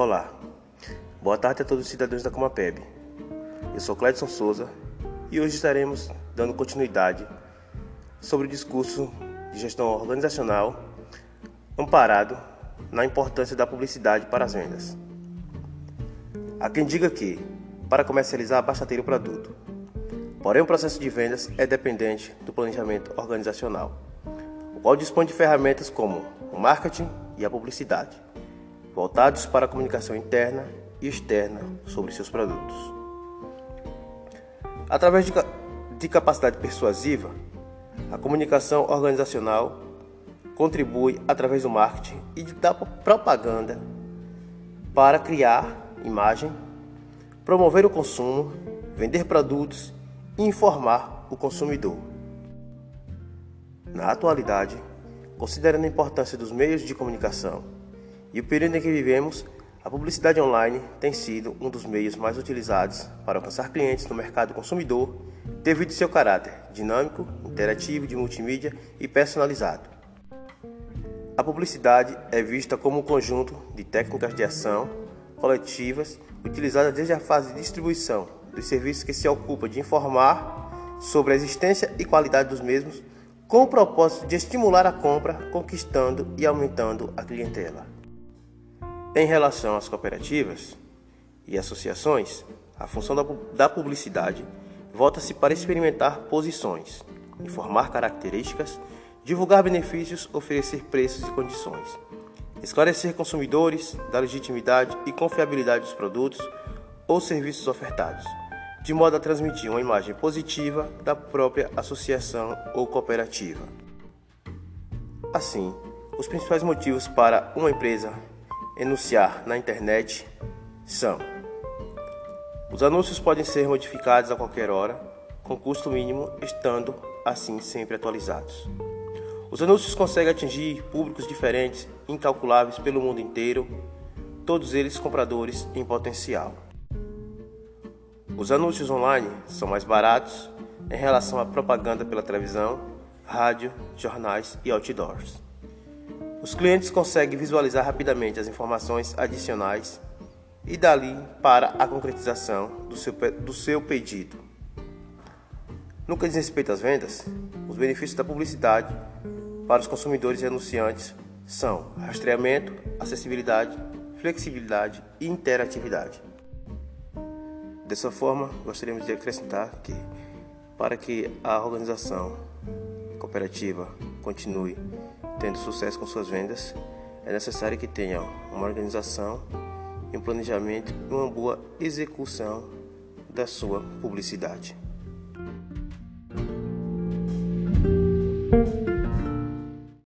Olá, boa tarde a todos os cidadãos da Comapeb. Eu sou Cledson Souza e hoje estaremos dando continuidade sobre o discurso de gestão organizacional amparado na importância da publicidade para as vendas. Há quem diga que, para comercializar, basta ter o produto. Porém, o processo de vendas é dependente do planejamento organizacional, o qual dispõe de ferramentas como o marketing e a publicidade voltados para a comunicação interna e externa sobre seus produtos. Através de, de capacidade persuasiva, a comunicação organizacional contribui através do marketing e da propaganda para criar imagem, promover o consumo, vender produtos e informar o consumidor. Na atualidade, considerando a importância dos meios de comunicação e o período em que vivemos, a publicidade online tem sido um dos meios mais utilizados para alcançar clientes no mercado consumidor, devido ao seu caráter dinâmico, interativo, de multimídia e personalizado. A publicidade é vista como um conjunto de técnicas de ação coletivas utilizadas desde a fase de distribuição dos serviços que se ocupa de informar sobre a existência e qualidade dos mesmos, com o propósito de estimular a compra, conquistando e aumentando a clientela. Em relação às cooperativas e associações, a função da publicidade volta-se para experimentar posições, informar características, divulgar benefícios, oferecer preços e condições, esclarecer consumidores da legitimidade e confiabilidade dos produtos ou serviços ofertados, de modo a transmitir uma imagem positiva da própria associação ou cooperativa. Assim, os principais motivos para uma empresa enunciar na internet são: os anúncios podem ser modificados a qualquer hora, com custo mínimo, estando assim sempre atualizados. Os anúncios conseguem atingir públicos diferentes, incalculáveis pelo mundo inteiro, todos eles compradores em potencial. Os anúncios online são mais baratos em relação à propaganda pela televisão, rádio, jornais e outdoors. Os clientes conseguem visualizar rapidamente as informações adicionais e dali para a concretização do seu, do seu pedido. No que diz respeito às vendas, os benefícios da publicidade para os consumidores e anunciantes são rastreamento, acessibilidade, flexibilidade e interatividade. Dessa forma, gostaríamos de acrescentar que, para que a organização cooperativa continue tendo sucesso com suas vendas, é necessário que tenha uma organização, um planejamento e uma boa execução da sua publicidade.